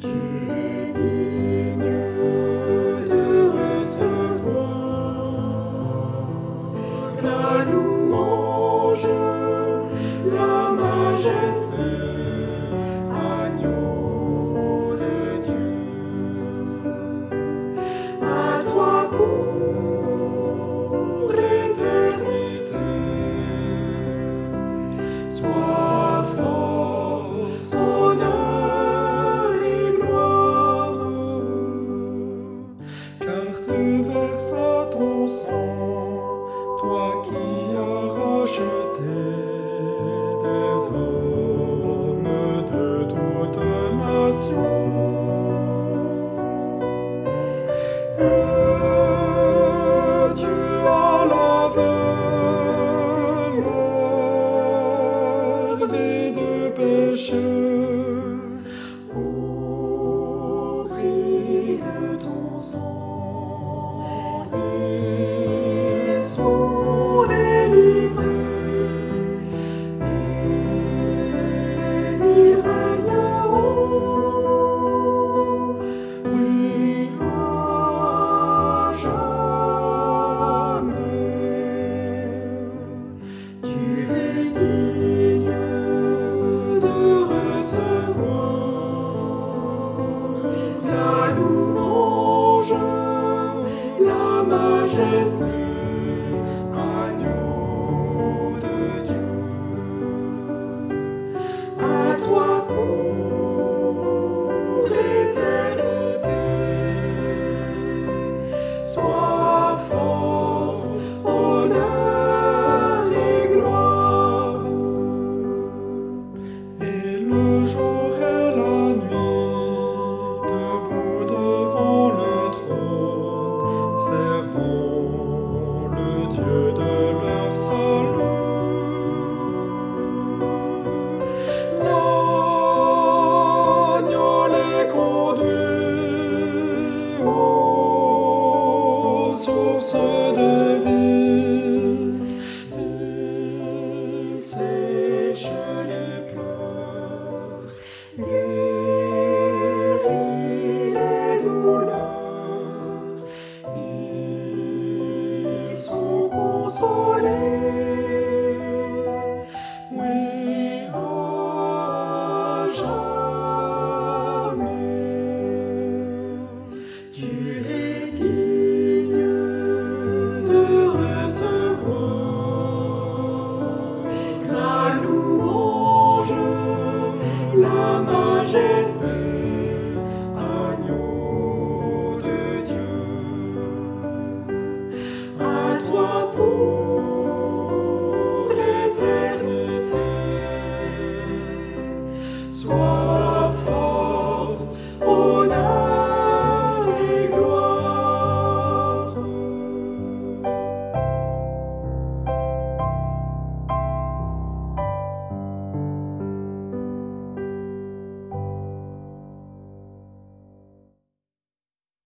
Tu es digne de recevoir la louange. Lord. Just thing. Soleil, oui, un jour, tu es digne de recevoir la louange, la majesté.